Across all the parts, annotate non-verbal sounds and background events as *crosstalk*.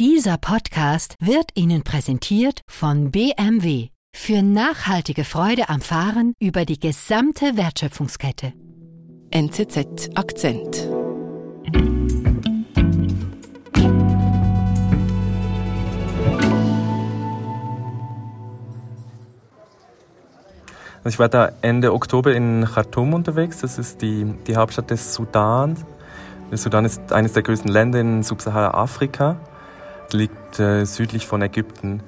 Dieser Podcast wird Ihnen präsentiert von BMW für nachhaltige Freude am Fahren über die gesamte Wertschöpfungskette. NZZ Akzent. Also ich war da Ende Oktober in Khartoum unterwegs. Das ist die, die Hauptstadt des Sudan. Der Sudan ist eines der größten Länder in Subsahara-Afrika. Liegt äh, südlich von Ägypten.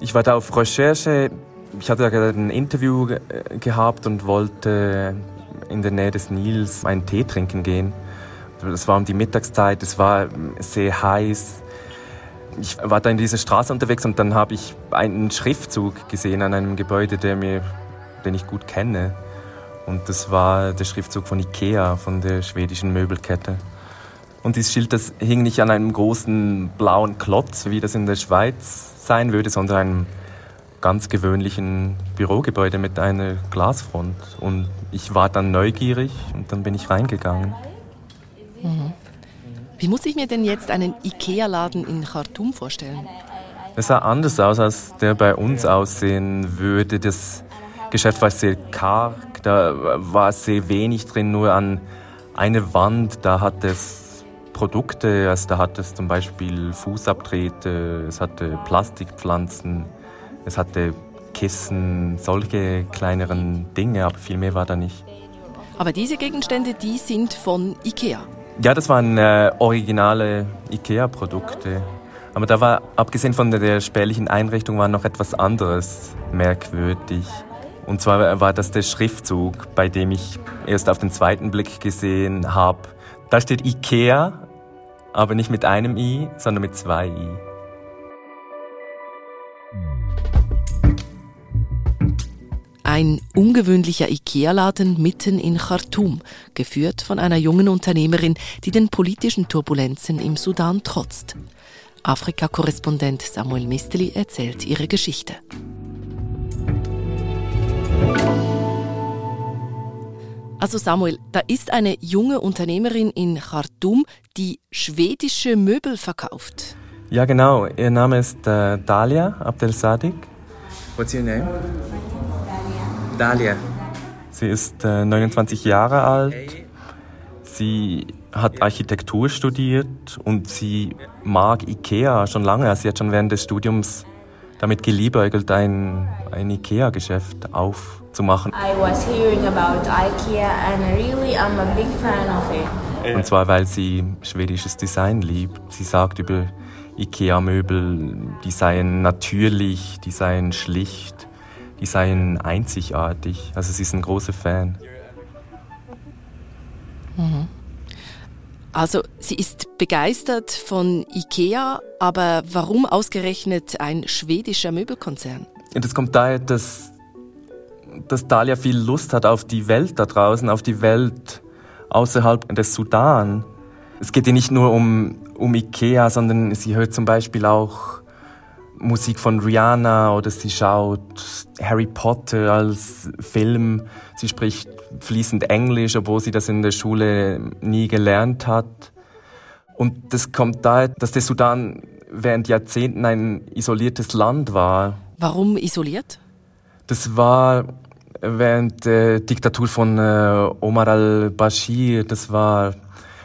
Ich war da auf Recherche. Ich hatte gerade ein Interview ge gehabt und wollte in der Nähe des Nils einen Tee trinken gehen. Das war um die Mittagszeit. Es war sehr heiß. Ich war da in dieser Straße unterwegs und dann habe ich einen Schriftzug gesehen an einem Gebäude, der mir den ich gut kenne. Und das war der Schriftzug von Ikea, von der schwedischen Möbelkette. Und dieses Schild, das hing nicht an einem großen blauen Klotz, wie das in der Schweiz sein würde, sondern einem ganz gewöhnlichen Bürogebäude mit einer Glasfront. Und ich war dann neugierig und dann bin ich reingegangen. Mhm. Wie muss ich mir denn jetzt einen Ikea-Laden in Khartoum vorstellen? Es sah anders aus, als der bei uns aussehen würde. Das Geschäft war sehr karg, da war sehr wenig drin, nur an einer Wand, da hat es Produkte, also da hat es zum Beispiel Fußabtreter, es hatte Plastikpflanzen, es hatte Kissen, solche kleineren Dinge, aber viel mehr war da nicht. Aber diese Gegenstände, die sind von Ikea? Ja, das waren äh, originale Ikea-Produkte. Aber da war, abgesehen von der spärlichen Einrichtung, war noch etwas anderes merkwürdig. Und zwar war das der Schriftzug, bei dem ich erst auf den zweiten Blick gesehen habe. Da steht IKEA, aber nicht mit einem I, sondern mit zwei I. Ein ungewöhnlicher IKEA-Laden mitten in Khartoum, geführt von einer jungen Unternehmerin, die den politischen Turbulenzen im Sudan trotzt. Afrika-Korrespondent Samuel Misteli erzählt ihre Geschichte. Also Samuel, da ist eine junge Unternehmerin in Khartoum, die schwedische Möbel verkauft. Ja, genau. Ihr Name ist äh, Dalia Abdel Sadik. What's your name? Dalia. Sie ist äh, 29 Jahre alt. Sie hat Architektur studiert und sie mag Ikea schon lange. Sie hat schon während des Studiums damit geliebäugelt, ein, ein Ikea-Geschäft aufzumachen. I was hearing about Ikea and really I'm a big fan of it. Und zwar, weil sie schwedisches Design liebt. Sie sagt über Ikea-Möbel, die seien natürlich, die seien schlicht, die seien einzigartig. Also sie ist ein großer Fan. Mhm. Also sie ist begeistert von IKEA, aber warum ausgerechnet ein schwedischer Möbelkonzern? Das kommt daher, dass, dass Dalia viel Lust hat auf die Welt da draußen, auf die Welt außerhalb des Sudan. Es geht ihr nicht nur um, um Ikea, sondern sie hört zum Beispiel auch Musik von Rihanna oder sie schaut Harry Potter als Film. Sie spricht fließend Englisch, obwohl sie das in der Schule nie gelernt hat. Und das kommt daher, dass der Sudan während Jahrzehnten ein isoliertes Land war. Warum isoliert? Das war während der Diktatur von äh, Omar al-Bashir. Das war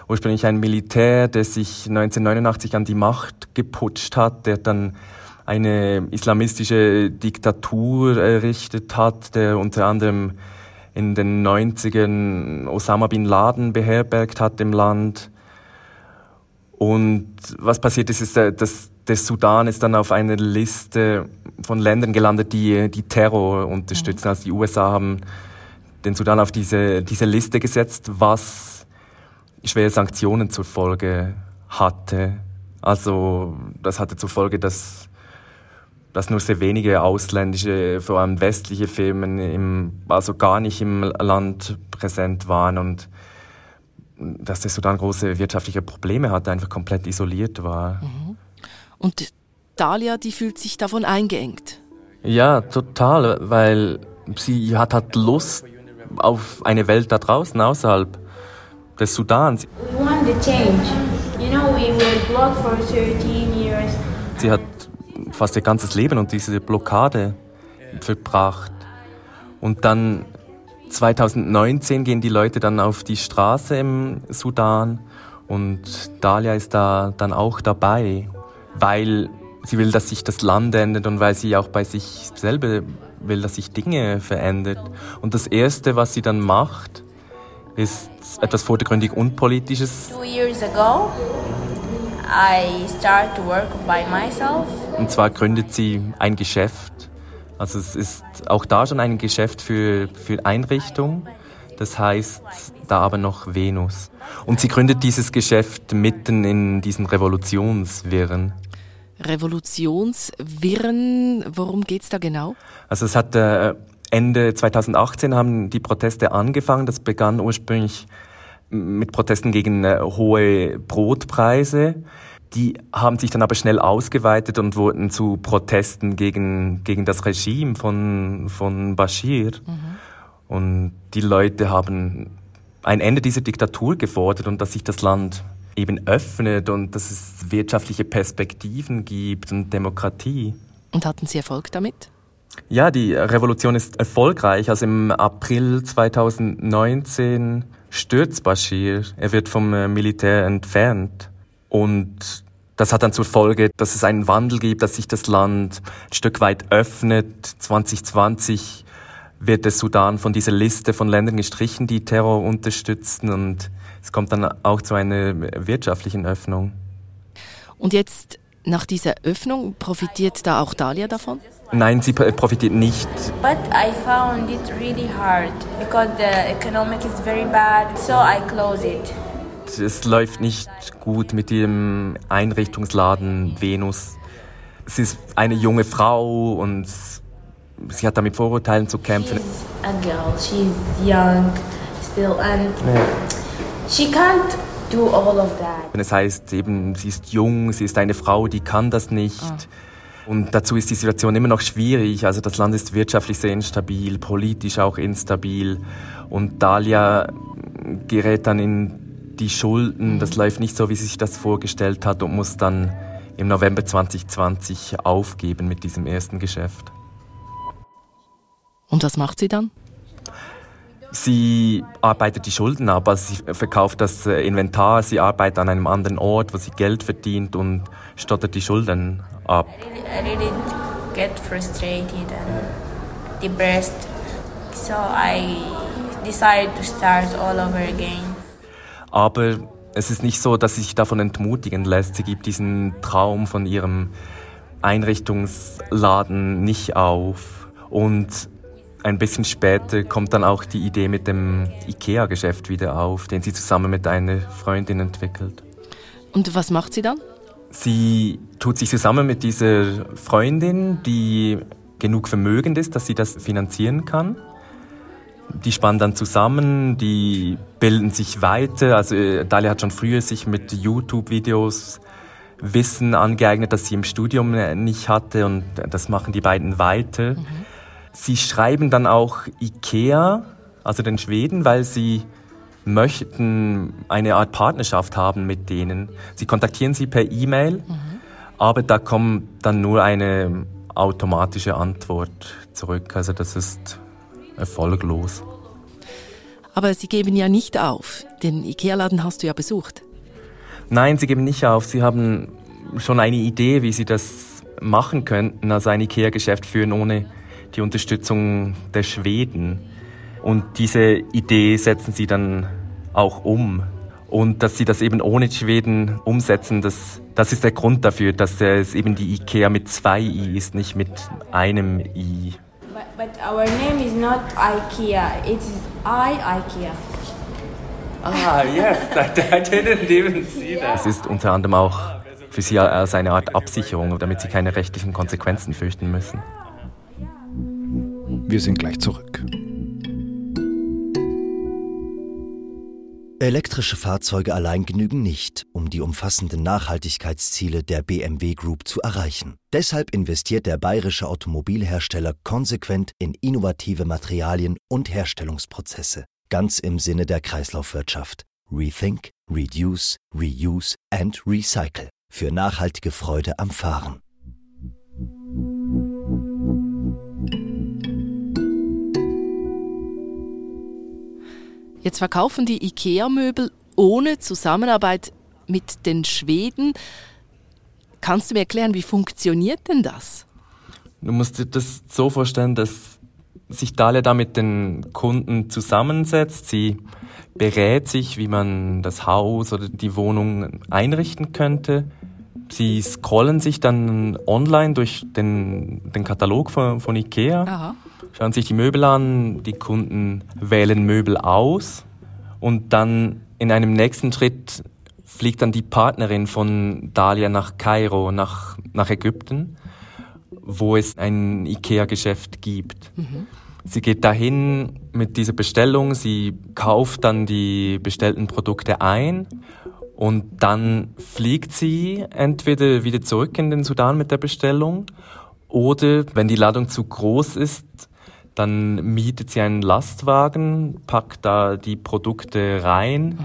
ursprünglich ein Militär, der sich 1989 an die Macht geputscht hat, der dann eine islamistische Diktatur errichtet hat, der unter anderem in den 90ern Osama bin Laden beherbergt hat im Land. Und was passiert ist, ist, dass der Sudan ist dann auf einer Liste von Ländern gelandet, die, die Terror unterstützen. Also die USA haben den Sudan auf diese, diese Liste gesetzt, was schwere Sanktionen zur Folge hatte. Also das hatte zur Folge, dass dass nur sehr wenige ausländische, vor allem westliche Firmen im, also gar nicht im Land präsent waren und dass der Sudan große wirtschaftliche Probleme hatte, einfach komplett isoliert war. Mhm. Und Dalia, die fühlt sich davon eingeengt. Ja, total, weil sie hat halt Lust auf eine Welt da draußen, außerhalb des Sudans. We want the change. You know, we were blocked for 13 years Sie hat fast ihr ganzes Leben und diese Blockade verbracht. Und dann 2019 gehen die Leute dann auf die Straße im Sudan und Dalia ist da dann auch dabei, weil sie will, dass sich das Land ändert und weil sie auch bei sich selber will, dass sich Dinge verändert. Und das Erste, was sie dann macht, ist etwas vordergründig Unpolitisches. Two years ago, I start to work by myself. Und zwar gründet sie ein Geschäft. Also es ist auch da schon ein Geschäft für, für Einrichtung. Das heißt da aber noch Venus. Und sie gründet dieses Geschäft mitten in diesen Revolutionswirren. Revolutionswirren, worum geht's da genau? Also es hat äh, Ende 2018 haben die Proteste angefangen. Das begann ursprünglich mit Protesten gegen äh, hohe Brotpreise. Die haben sich dann aber schnell ausgeweitet und wurden zu Protesten gegen, gegen das Regime von, von Bashir. Mhm. Und die Leute haben ein Ende dieser Diktatur gefordert und dass sich das Land eben öffnet und dass es wirtschaftliche Perspektiven gibt und Demokratie. Und hatten Sie Erfolg damit? Ja, die Revolution ist erfolgreich. Also im April 2019 stürzt Bashir. Er wird vom Militär entfernt. Und das hat dann zur Folge, dass es einen Wandel gibt, dass sich das Land ein Stück weit öffnet. 2020 wird der Sudan von dieser Liste von Ländern gestrichen, die Terror unterstützen. Und es kommt dann auch zu einer wirtschaftlichen Öffnung. Und jetzt nach dieser Öffnung profitiert da auch Dalia davon? Nein, sie profitiert nicht. But I found it really hard because the economic is very bad, so I close it. Es läuft nicht gut mit dem Einrichtungsladen Venus. Sie ist eine junge Frau und sie hat damit Vorurteilen zu kämpfen. She's a girl, she's young still and she can't do all of that. Es heißt eben, sie ist jung, sie ist eine Frau, die kann das nicht. Und dazu ist die Situation immer noch schwierig. Also das Land ist wirtschaftlich sehr instabil, politisch auch instabil. Und Dalia gerät dann in die Schulden. Das läuft nicht so, wie sie sich das vorgestellt hat und muss dann im November 2020 aufgeben mit diesem ersten Geschäft. Und was macht sie dann? Sie arbeitet die Schulden ab, also sie verkauft das äh, Inventar, sie arbeitet an einem anderen Ort, wo sie Geld verdient und stottert die Schulden ab. I really, I really get frustrated and depressed, so I decided to start all over again. Aber es ist nicht so, dass sie sich davon entmutigen lässt. Sie gibt diesen Traum von ihrem Einrichtungsladen nicht auf. Und ein bisschen später kommt dann auch die Idee mit dem IKEA-Geschäft wieder auf, den sie zusammen mit einer Freundin entwickelt. Und was macht sie dann? Sie tut sich zusammen mit dieser Freundin, die genug vermögend ist, dass sie das finanzieren kann. Die spannen dann zusammen, die bilden sich weiter. Also äh, Dalia hat schon früher sich mit YouTube-Videos Wissen angeeignet, das sie im Studium äh, nicht hatte und das machen die beiden weiter. Sie schreiben dann auch Ikea, also den Schweden, weil sie möchten eine Art Partnerschaft haben mit denen. Sie kontaktieren sie per E-Mail, aber da kommt dann nur eine automatische Antwort zurück. Also das ist erfolglos. Aber sie geben ja nicht auf. Den Ikea-Laden hast du ja besucht. Nein, sie geben nicht auf. Sie haben schon eine Idee, wie sie das machen könnten, also ein Ikea-Geschäft führen ohne die Unterstützung der Schweden. Und diese Idee setzen sie dann auch um. Und dass sie das eben ohne Schweden umsetzen, das, das ist der Grund dafür, dass es eben die Ikea mit zwei I ist, nicht mit einem I. But, but our name is not IKEA, it's I IKEA. Ah, yes, *laughs* I didn't even see that. Es ist unter anderem auch für sie als eine Art Absicherung, damit sie keine rechtlichen Konsequenzen fürchten müssen. Wir sind gleich zurück. Elektrische Fahrzeuge allein genügen nicht, um die umfassenden Nachhaltigkeitsziele der BMW Group zu erreichen. Deshalb investiert der bayerische Automobilhersteller konsequent in innovative Materialien und Herstellungsprozesse, ganz im Sinne der Kreislaufwirtschaft. Rethink, Reduce, Reuse and Recycle für nachhaltige Freude am Fahren. Jetzt verkaufen die IKEA-Möbel ohne Zusammenarbeit mit den Schweden. Kannst du mir erklären, wie funktioniert denn das? Du musst dir das so vorstellen, dass sich Dalia da mit den Kunden zusammensetzt. Sie berät sich, wie man das Haus oder die Wohnung einrichten könnte. Sie scrollen sich dann online durch den, den Katalog von, von IKEA, Aha. Schauen sich die Möbel an, die Kunden wählen Möbel aus und dann in einem nächsten Schritt fliegt dann die Partnerin von Dalia nach Kairo, nach, nach Ägypten, wo es ein IKEA-Geschäft gibt. Mhm. Sie geht dahin mit dieser Bestellung, sie kauft dann die bestellten Produkte ein und dann fliegt sie entweder wieder zurück in den Sudan mit der Bestellung oder wenn die Ladung zu groß ist, dann mietet sie einen Lastwagen, packt da die Produkte rein mhm.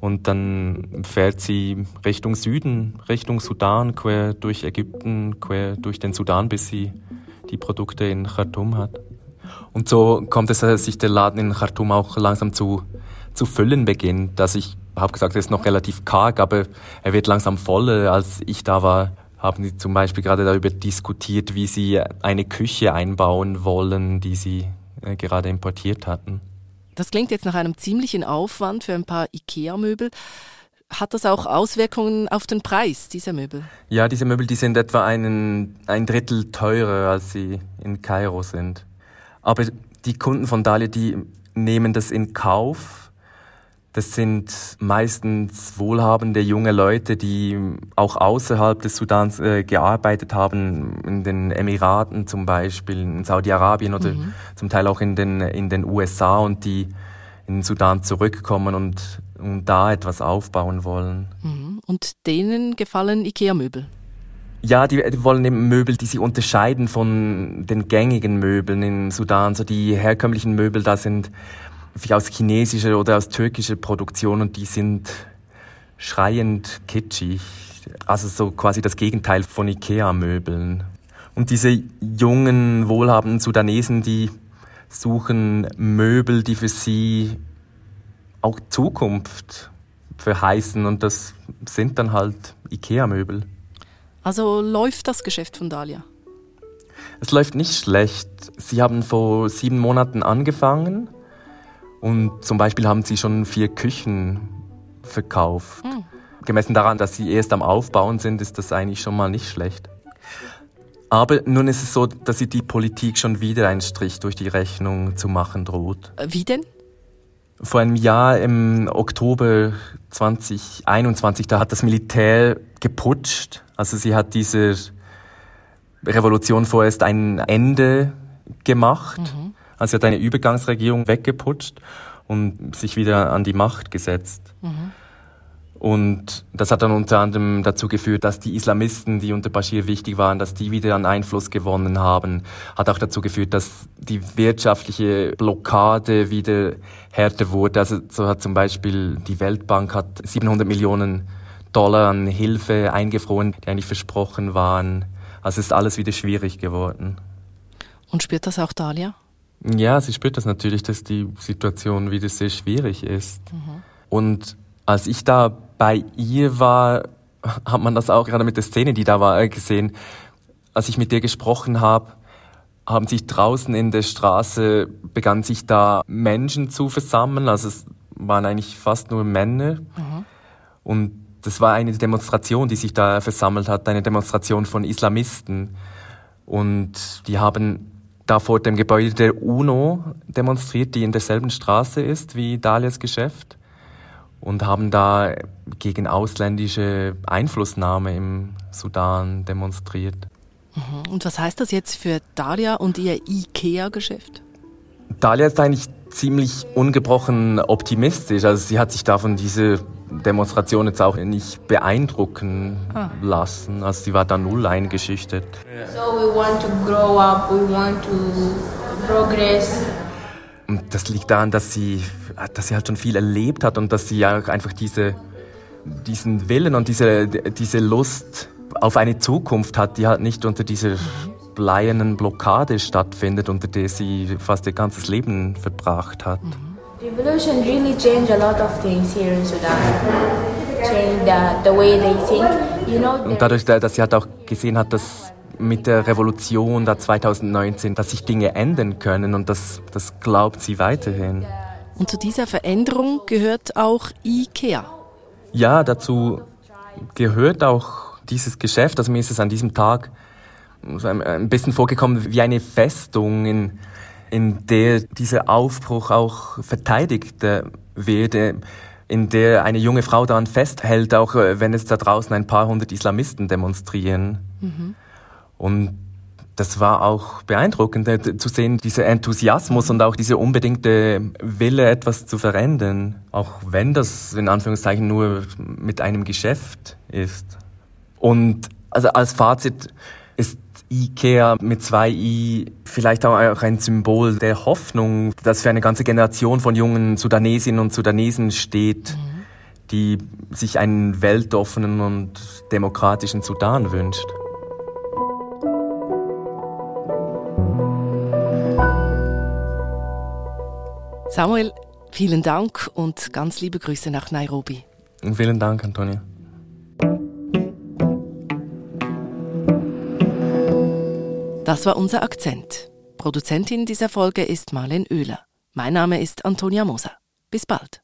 und dann fährt sie Richtung Süden, Richtung Sudan, quer durch Ägypten, quer durch den Sudan, bis sie die Produkte in Khartoum hat. Und so kommt es, dass sich der Laden in Khartoum auch langsam zu, zu füllen beginnt. Dass ich habe gesagt, er ist noch relativ karg, aber er wird langsam voller. Als ich da war, haben sie zum Beispiel gerade darüber diskutiert, wie sie eine Küche einbauen wollen, die sie äh, gerade importiert hatten. Das klingt jetzt nach einem ziemlichen Aufwand für ein paar IKEA-Möbel. Hat das auch Auswirkungen auf den Preis dieser Möbel? Ja, diese Möbel, die sind etwa einen, ein Drittel teurer, als sie in Kairo sind. Aber die Kunden von Dalia, die nehmen das in Kauf. Das sind meistens wohlhabende junge Leute, die auch außerhalb des Sudans äh, gearbeitet haben, in den Emiraten zum Beispiel, in Saudi-Arabien oder mhm. zum Teil auch in den, in den USA und die in den Sudan zurückkommen und, und da etwas aufbauen wollen. Mhm. Und denen gefallen IKEA-Möbel? Ja, die, die, wollen eben Möbel, die sie unterscheiden von den gängigen Möbeln in Sudan. So die herkömmlichen Möbel, da sind aus chinesischer oder aus türkischer Produktion und die sind schreiend kitschig. Also so quasi das Gegenteil von Ikea-Möbeln. Und diese jungen, wohlhabenden Sudanesen, die suchen Möbel, die für sie auch Zukunft verheißen und das sind dann halt Ikea-Möbel. Also läuft das Geschäft von Dalia? Es läuft nicht schlecht. Sie haben vor sieben Monaten angefangen und zum Beispiel haben sie schon vier Küchen verkauft. Hm. Gemessen daran, dass sie erst am Aufbauen sind, ist das eigentlich schon mal nicht schlecht. Aber nun ist es so, dass sie die Politik schon wieder einen Strich durch die Rechnung zu machen droht. Äh, wie denn? Vor einem Jahr im Oktober 2021, da hat das Militär geputscht also sie hat dieser Revolution vorerst ein Ende gemacht. Mhm. Also sie hat eine Übergangsregierung weggeputscht und sich wieder an die Macht gesetzt. Mhm. Und das hat dann unter anderem dazu geführt, dass die Islamisten, die unter Bashir wichtig waren, dass die wieder an Einfluss gewonnen haben. Hat auch dazu geführt, dass die wirtschaftliche Blockade wieder härter wurde. Also so hat zum Beispiel die Weltbank hat 700 Millionen Dollar an Hilfe eingefroren, die eigentlich versprochen waren. Also ist alles wieder schwierig geworden. Und spürt das auch Dalia? Ja, sie spürt das natürlich, dass die Situation wieder sehr schwierig ist. Mhm. Und als ich da bei ihr war, hat man das auch gerade mit der Szene, die da war, gesehen. Als ich mit ihr gesprochen habe, haben sich draußen in der Straße, begannen sich da Menschen zu versammeln. Also es waren eigentlich fast nur Männer. Mhm. Und das war eine Demonstration, die sich da versammelt hat, eine Demonstration von Islamisten. Und die haben da vor dem Gebäude der UNO demonstriert, die in derselben Straße ist wie Dalias Geschäft. Und haben da gegen ausländische Einflussnahme im Sudan demonstriert. Mhm. Und was heißt das jetzt für Dalia und ihr IKEA-Geschäft? Dalia ist eigentlich ziemlich ungebrochen optimistisch. Also sie hat sich da von dieser Demonstration jetzt auch nicht beeindrucken ah. lassen. Also sie war da null eingeschüchtert. So we want to grow up, we want to progress. Und das liegt daran, dass sie, dass sie halt schon viel erlebt hat und dass sie ja einfach diese, diesen Willen und diese, diese Lust auf eine Zukunft hat, die halt nicht unter dieser bleiernen Blockade stattfindet, unter der sie fast ihr ganzes Leben verbracht hat. Mhm. Revolution really changed a lot of things here in Sudan. Changed the, the way they think. You know, Und dadurch, dass sie halt auch gesehen hat, dass mit der Revolution da 2019, dass sich Dinge ändern können und das, das glaubt sie weiterhin. Und zu dieser Veränderung gehört auch IKEA. Ja, dazu gehört auch dieses Geschäft. Also mir ist es an diesem Tag ein bisschen vorgekommen wie eine Festung, in, in der dieser Aufbruch auch verteidigt wird, in der eine junge Frau daran festhält, auch wenn es da draußen ein paar hundert Islamisten demonstrieren. Mhm. Und das war auch beeindruckend äh, zu sehen, dieser Enthusiasmus und auch dieser unbedingte Wille, etwas zu verändern, auch wenn das in Anführungszeichen nur mit einem Geschäft ist. Und also als Fazit IKEA mit zwei I vielleicht auch ein Symbol der Hoffnung, das für eine ganze Generation von jungen Sudanesinnen und Sudanesen steht, mhm. die sich einen weltoffenen und demokratischen Sudan wünscht. Samuel, vielen Dank und ganz liebe Grüße nach Nairobi. Vielen Dank, Antonia. Das war unser Akzent. Produzentin dieser Folge ist Marlen Oehler. Mein Name ist Antonia Moser. Bis bald.